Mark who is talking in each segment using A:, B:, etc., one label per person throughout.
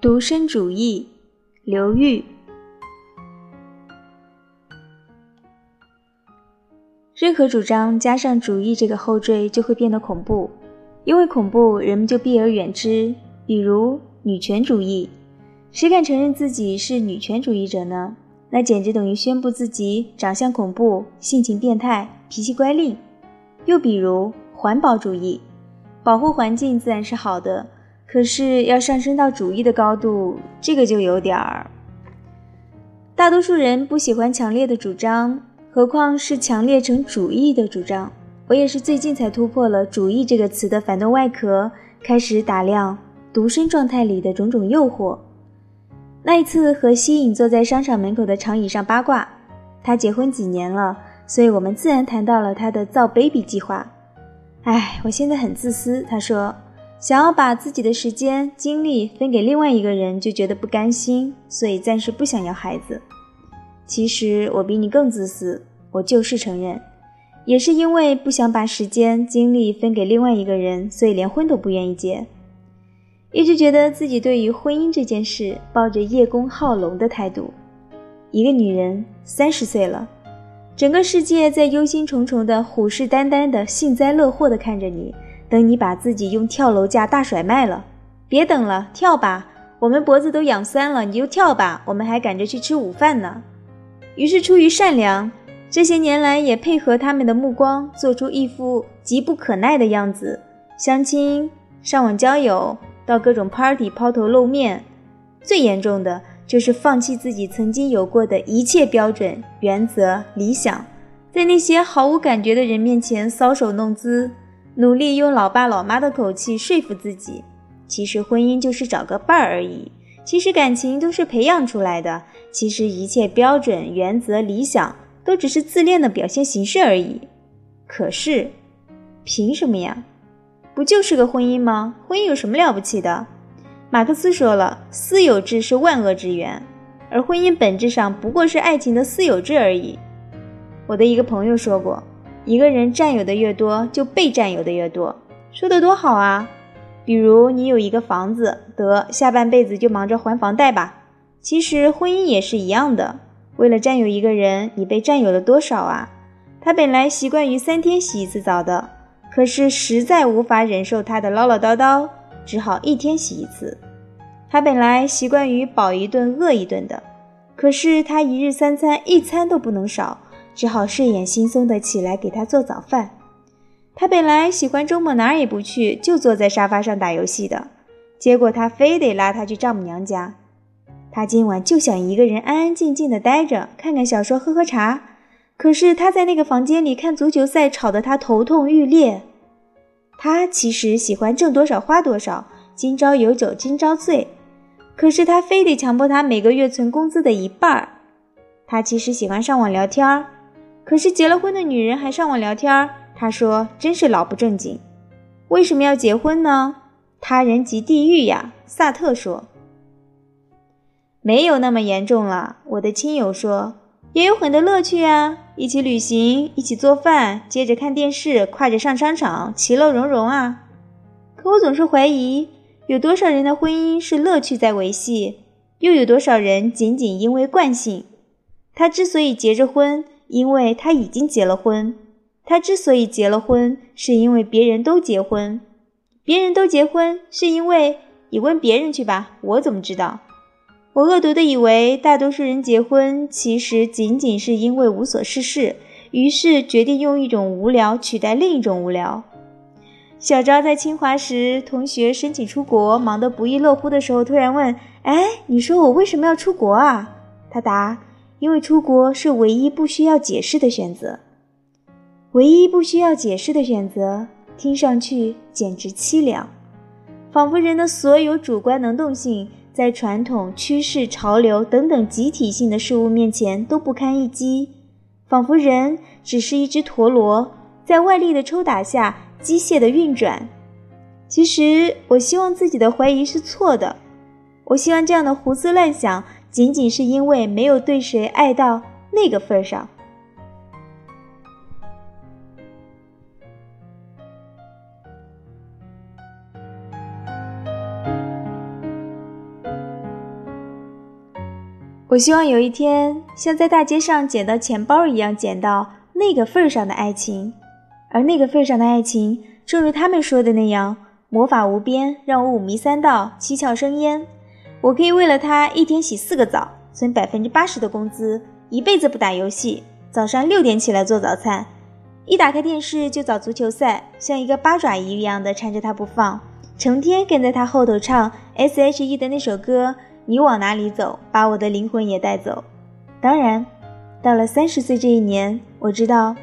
A: 独身主义，刘玉。任何主张加上“主义”这个后缀，就会变得恐怖，因为恐怖，人们就避而远之。比如女权主义，谁敢承认自己是女权主义者呢？那简直等于宣布自己长相恐怖、性情变态、脾气乖戾。又比如环保主义，保护环境自然是好的。可是要上升到主义的高度，这个就有点儿。大多数人不喜欢强烈的主张，何况是强烈成主义的主张。我也是最近才突破了“主义”这个词的反动外壳，开始打量独身状态里的种种诱惑。那一次和西影坐在商场门口的长椅上八卦，他结婚几年了，所以我们自然谈到了他的造 baby 计划。哎，我现在很自私，他说。想要把自己的时间精力分给另外一个人，就觉得不甘心，所以暂时不想要孩子。其实我比你更自私，我就是承认，也是因为不想把时间精力分给另外一个人，所以连婚都不愿意结。一直觉得自己对于婚姻这件事抱着叶公好龙的态度。一个女人三十岁了，整个世界在忧心忡忡的、虎视眈眈的、幸灾乐祸的看着你。等你把自己用跳楼价大甩卖了，别等了，跳吧！我们脖子都痒酸了，你就跳吧，我们还赶着去吃午饭呢。于是出于善良，这些年来也配合他们的目光，做出一副急不可耐的样子，相亲、上网交友，到各种 party 抛头露面。最严重的就是放弃自己曾经有过的一切标准、原则、理想，在那些毫无感觉的人面前搔首弄姿。努力用老爸老妈的口气说服自己，其实婚姻就是找个伴儿而已，其实感情都是培养出来的，其实一切标准、原则、理想都只是自恋的表现形式而已。可是，凭什么呀？不就是个婚姻吗？婚姻有什么了不起的？马克思说了，私有制是万恶之源，而婚姻本质上不过是爱情的私有制而已。我的一个朋友说过。一个人占有的越多，就被占有的越多，说的多好啊！比如你有一个房子，得下半辈子就忙着还房贷吧。其实婚姻也是一样的，为了占有一个人，你被占有了多少啊？他本来习惯于三天洗一次澡的，可是实在无法忍受他的唠唠叨叨，只好一天洗一次。他本来习惯于饱一顿饿一顿的，可是他一日三餐一餐都不能少。只好睡眼惺忪地起来给他做早饭。他本来喜欢周末哪儿也不去，就坐在沙发上打游戏的，结果他非得拉他去丈母娘家。他今晚就想一个人安安静静的待着，看看小说，喝喝茶。可是他在那个房间里看足球赛，吵得他头痛欲裂。他其实喜欢挣多少花多少，今朝有酒今朝醉，可是他非得强迫他每个月存工资的一半儿。他其实喜欢上网聊天儿。可是结了婚的女人还上网聊天，他说真是老不正经。为什么要结婚呢？他人即地狱呀！萨特说。没有那么严重了。我的亲友说，也有很多乐趣啊，一起旅行，一起做饭，接着看电视，跨着上商场，其乐融融啊。可我总是怀疑，有多少人的婚姻是乐趣在维系，又有多少人仅仅因为惯性？他之所以结着婚。因为他已经结了婚，他之所以结了婚，是因为别人都结婚，别人都结婚，是因为你问别人去吧，我怎么知道？我恶毒的以为大多数人结婚，其实仅仅是因为无所事事，于是决定用一种无聊取代另一种无聊。小昭在清华时，同学申请出国，忙得不亦乐乎的时候，突然问：“哎，你说我为什么要出国啊？”他答。因为出国是唯一不需要解释的选择，唯一不需要解释的选择，听上去简直凄凉，仿佛人的所有主观能动性，在传统、趋势、潮流等等集体性的事物面前都不堪一击，仿佛人只是一只陀螺，在外力的抽打下机械的运转。其实，我希望自己的怀疑是错的，我希望这样的胡思乱想。仅仅是因为没有对谁爱到那个份上。我希望有一天像在大街上捡到钱包一样捡到那个份儿上的爱情，而那个份儿上的爱情，正如他们说的那样，魔法无边，让我五迷三道，七窍生烟。我可以为了他一天洗四个澡，存百分之八十的工资，一辈子不打游戏，早上六点起来做早餐，一打开电视就找足球赛，像一个八爪鱼一样的缠着他不放，成天跟在他后头唱 S.H.E 的那首歌。你往哪里走，把我的灵魂也带走。当然，到了三十岁这一年，我知道，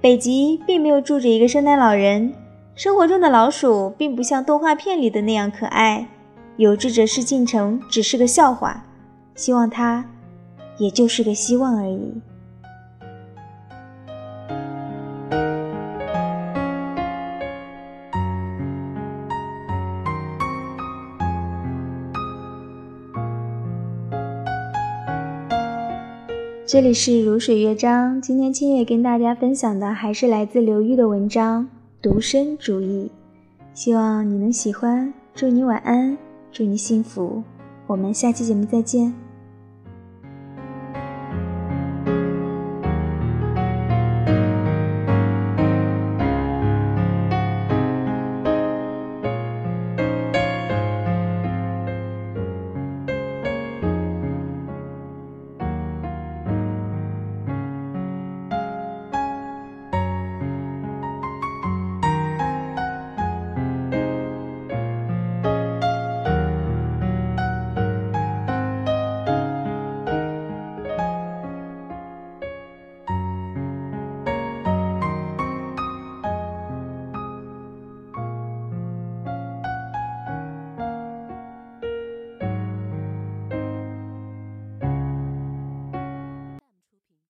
A: 北极并没有住着一个圣诞老人，生活中的老鼠并不像动画片里的那样可爱，有志者事竟成只是个笑话。希望他，也就是个希望而已。这里是如水乐章，今天清月跟大家分享的还是来自刘玉的文章《独身主义》，希望你能喜欢。祝你晚安，祝你幸福，我们下期节目再见。